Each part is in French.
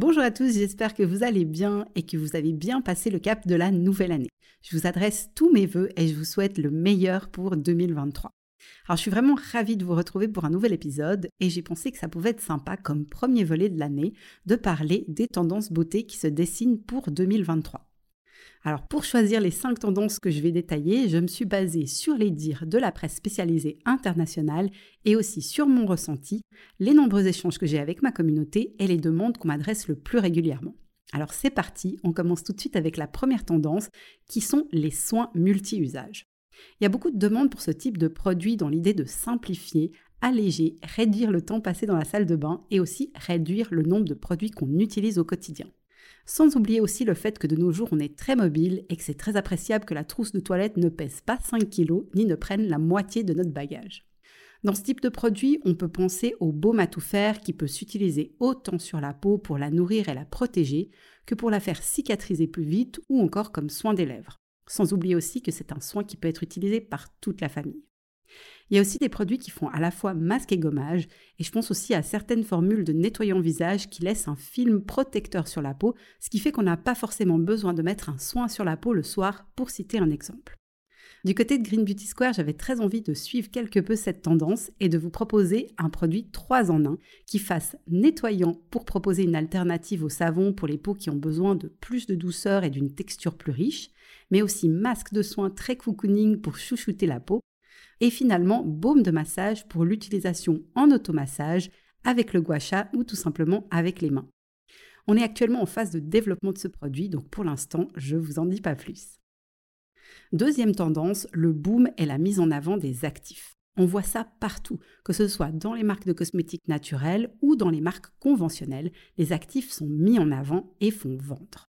Bonjour à tous, j'espère que vous allez bien et que vous avez bien passé le cap de la nouvelle année. Je vous adresse tous mes voeux et je vous souhaite le meilleur pour 2023. Alors je suis vraiment ravie de vous retrouver pour un nouvel épisode et j'ai pensé que ça pouvait être sympa comme premier volet de l'année de parler des tendances beauté qui se dessinent pour 2023. Alors pour choisir les cinq tendances que je vais détailler, je me suis basée sur les dires de la presse spécialisée internationale et aussi sur mon ressenti, les nombreux échanges que j'ai avec ma communauté et les demandes qu'on m'adresse le plus régulièrement. Alors c'est parti, on commence tout de suite avec la première tendance qui sont les soins multi-usages. Il y a beaucoup de demandes pour ce type de produit dans l'idée de simplifier, alléger, réduire le temps passé dans la salle de bain et aussi réduire le nombre de produits qu'on utilise au quotidien. Sans oublier aussi le fait que de nos jours on est très mobile et que c'est très appréciable que la trousse de toilette ne pèse pas 5 kg ni ne prenne la moitié de notre bagage. Dans ce type de produit, on peut penser au baume à tout faire qui peut s'utiliser autant sur la peau pour la nourrir et la protéger que pour la faire cicatriser plus vite ou encore comme soin des lèvres. Sans oublier aussi que c'est un soin qui peut être utilisé par toute la famille. Il y a aussi des produits qui font à la fois masque et gommage, et je pense aussi à certaines formules de nettoyant visage qui laissent un film protecteur sur la peau, ce qui fait qu'on n'a pas forcément besoin de mettre un soin sur la peau le soir, pour citer un exemple. Du côté de Green Beauty Square, j'avais très envie de suivre quelque peu cette tendance et de vous proposer un produit 3 en 1 qui fasse nettoyant pour proposer une alternative au savon pour les peaux qui ont besoin de plus de douceur et d'une texture plus riche, mais aussi masque de soins très cocooning pour chouchouter la peau et finalement baume de massage pour l'utilisation en automassage avec le gua sha ou tout simplement avec les mains. On est actuellement en phase de développement de ce produit, donc pour l'instant, je ne vous en dis pas plus. Deuxième tendance, le boom est la mise en avant des actifs. On voit ça partout, que ce soit dans les marques de cosmétiques naturels ou dans les marques conventionnelles, les actifs sont mis en avant et font vendre.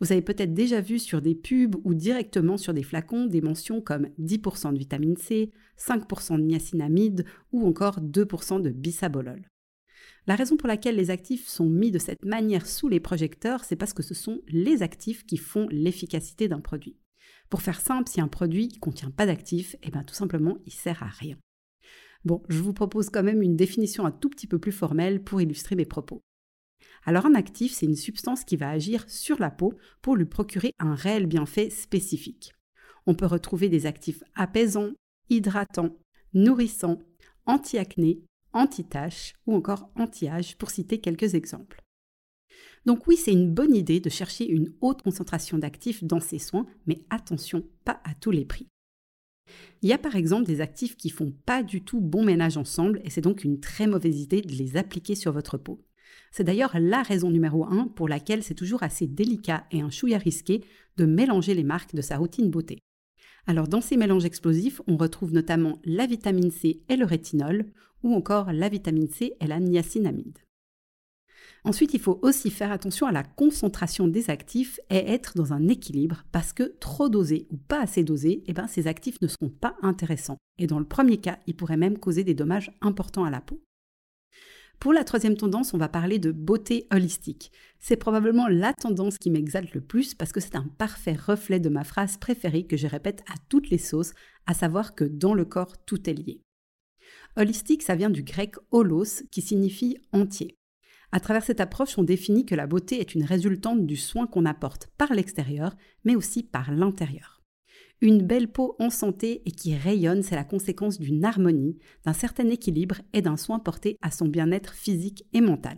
Vous avez peut-être déjà vu sur des pubs ou directement sur des flacons des mentions comme 10% de vitamine C, 5% de niacinamide ou encore 2% de bisabolol. La raison pour laquelle les actifs sont mis de cette manière sous les projecteurs, c'est parce que ce sont les actifs qui font l'efficacité d'un produit. Pour faire simple, si un produit ne contient pas d'actifs, eh bien tout simplement, il sert à rien. Bon, je vous propose quand même une définition un tout petit peu plus formelle pour illustrer mes propos. Alors un actif, c'est une substance qui va agir sur la peau pour lui procurer un réel bienfait spécifique. On peut retrouver des actifs apaisants, hydratants, nourrissants, anti-acné, anti-taches ou encore anti-âge pour citer quelques exemples. Donc oui, c'est une bonne idée de chercher une haute concentration d'actifs dans ces soins, mais attention, pas à tous les prix. Il y a par exemple des actifs qui font pas du tout bon ménage ensemble et c'est donc une très mauvaise idée de les appliquer sur votre peau. C'est d'ailleurs la raison numéro un pour laquelle c'est toujours assez délicat et un chouïa risqué de mélanger les marques de sa routine beauté. Alors dans ces mélanges explosifs, on retrouve notamment la vitamine C et le rétinol, ou encore la vitamine C et la niacinamide. Ensuite, il faut aussi faire attention à la concentration des actifs et être dans un équilibre parce que trop dosé ou pas assez dosé, eh ben, ces actifs ne seront pas intéressants. Et dans le premier cas, ils pourraient même causer des dommages importants à la peau. Pour la troisième tendance, on va parler de beauté holistique. C'est probablement la tendance qui m'exalte le plus parce que c'est un parfait reflet de ma phrase préférée que je répète à toutes les sauces, à savoir que dans le corps, tout est lié. Holistique, ça vient du grec holos qui signifie entier. À travers cette approche, on définit que la beauté est une résultante du soin qu'on apporte par l'extérieur, mais aussi par l'intérieur. Une belle peau en santé et qui rayonne, c'est la conséquence d'une harmonie, d'un certain équilibre et d'un soin porté à son bien-être physique et mental.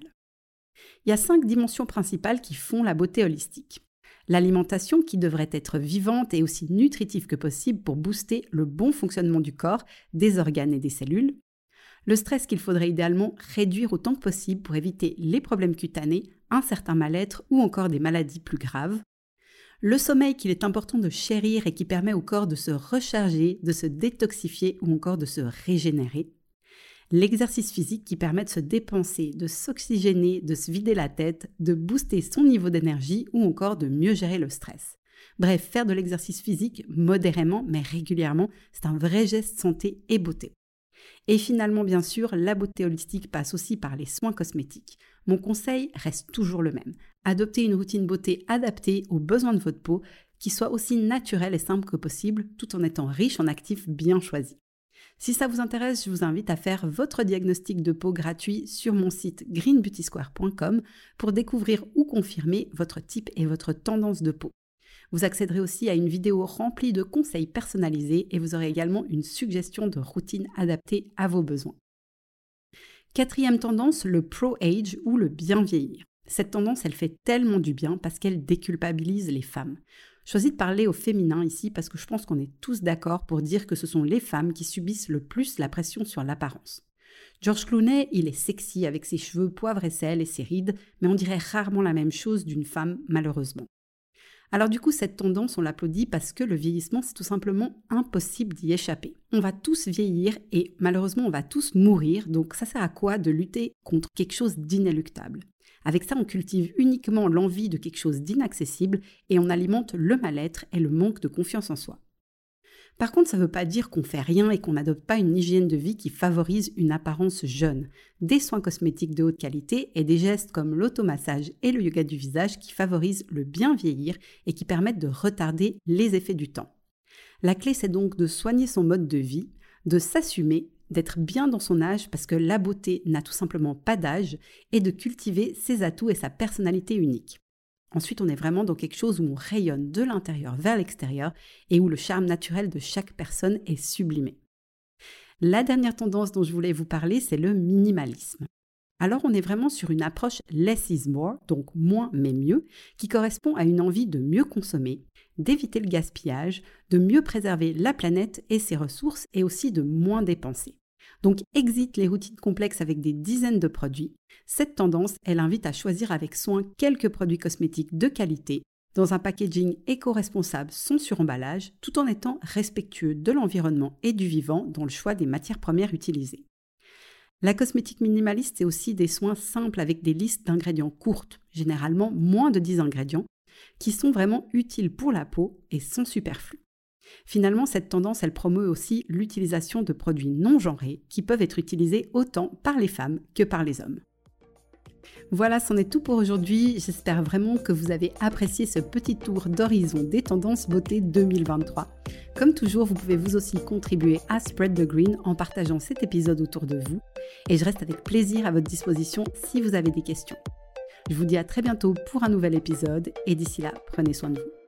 Il y a cinq dimensions principales qui font la beauté holistique. L'alimentation qui devrait être vivante et aussi nutritive que possible pour booster le bon fonctionnement du corps, des organes et des cellules. Le stress qu'il faudrait idéalement réduire autant que possible pour éviter les problèmes cutanés, un certain mal-être ou encore des maladies plus graves le sommeil qu'il est important de chérir et qui permet au corps de se recharger, de se détoxifier ou encore de se régénérer. L'exercice physique qui permet de se dépenser, de s'oxygéner, de se vider la tête, de booster son niveau d'énergie ou encore de mieux gérer le stress. Bref, faire de l'exercice physique modérément mais régulièrement, c'est un vrai geste santé et beauté. Et finalement, bien sûr, la beauté holistique passe aussi par les soins cosmétiques. Mon conseil reste toujours le même. Adoptez une routine beauté adaptée aux besoins de votre peau, qui soit aussi naturelle et simple que possible, tout en étant riche en actifs bien choisis. Si ça vous intéresse, je vous invite à faire votre diagnostic de peau gratuit sur mon site greenbeautysquare.com pour découvrir ou confirmer votre type et votre tendance de peau. Vous accéderez aussi à une vidéo remplie de conseils personnalisés et vous aurez également une suggestion de routine adaptée à vos besoins. Quatrième tendance, le pro-age ou le bien vieillir. Cette tendance, elle fait tellement du bien parce qu'elle déculpabilise les femmes. Je choisis de parler au féminin ici parce que je pense qu'on est tous d'accord pour dire que ce sont les femmes qui subissent le plus la pression sur l'apparence. George Clooney, il est sexy avec ses cheveux poivre et sel et ses rides, mais on dirait rarement la même chose d'une femme, malheureusement. Alors du coup, cette tendance, on l'applaudit parce que le vieillissement, c'est tout simplement impossible d'y échapper. On va tous vieillir et malheureusement, on va tous mourir, donc ça sert à quoi de lutter contre quelque chose d'inéluctable? Avec ça, on cultive uniquement l'envie de quelque chose d'inaccessible et on alimente le mal-être et le manque de confiance en soi. Par contre, ça ne veut pas dire qu'on fait rien et qu'on n'adopte pas une hygiène de vie qui favorise une apparence jeune. Des soins cosmétiques de haute qualité et des gestes comme l'automassage et le yoga du visage qui favorisent le bien vieillir et qui permettent de retarder les effets du temps. La clé, c'est donc de soigner son mode de vie, de s'assumer, d'être bien dans son âge parce que la beauté n'a tout simplement pas d'âge et de cultiver ses atouts et sa personnalité unique. Ensuite, on est vraiment dans quelque chose où on rayonne de l'intérieur vers l'extérieur et où le charme naturel de chaque personne est sublimé. La dernière tendance dont je voulais vous parler, c'est le minimalisme. Alors on est vraiment sur une approche less is more, donc moins mais mieux, qui correspond à une envie de mieux consommer, d'éviter le gaspillage, de mieux préserver la planète et ses ressources et aussi de moins dépenser. Donc exit les routines complexes avec des dizaines de produits. Cette tendance, elle invite à choisir avec soin quelques produits cosmétiques de qualité dans un packaging éco-responsable sans suremballage, tout en étant respectueux de l'environnement et du vivant dans le choix des matières premières utilisées. La cosmétique minimaliste, c'est aussi des soins simples avec des listes d'ingrédients courtes, généralement moins de 10 ingrédients, qui sont vraiment utiles pour la peau et sans superflu. Finalement, cette tendance, elle promeut aussi l'utilisation de produits non genrés qui peuvent être utilisés autant par les femmes que par les hommes. Voilà, c'en est tout pour aujourd'hui. J'espère vraiment que vous avez apprécié ce petit tour d'horizon des tendances beauté 2023. Comme toujours, vous pouvez vous aussi contribuer à Spread the Green en partageant cet épisode autour de vous. Et je reste avec plaisir à votre disposition si vous avez des questions. Je vous dis à très bientôt pour un nouvel épisode et d'ici là, prenez soin de vous.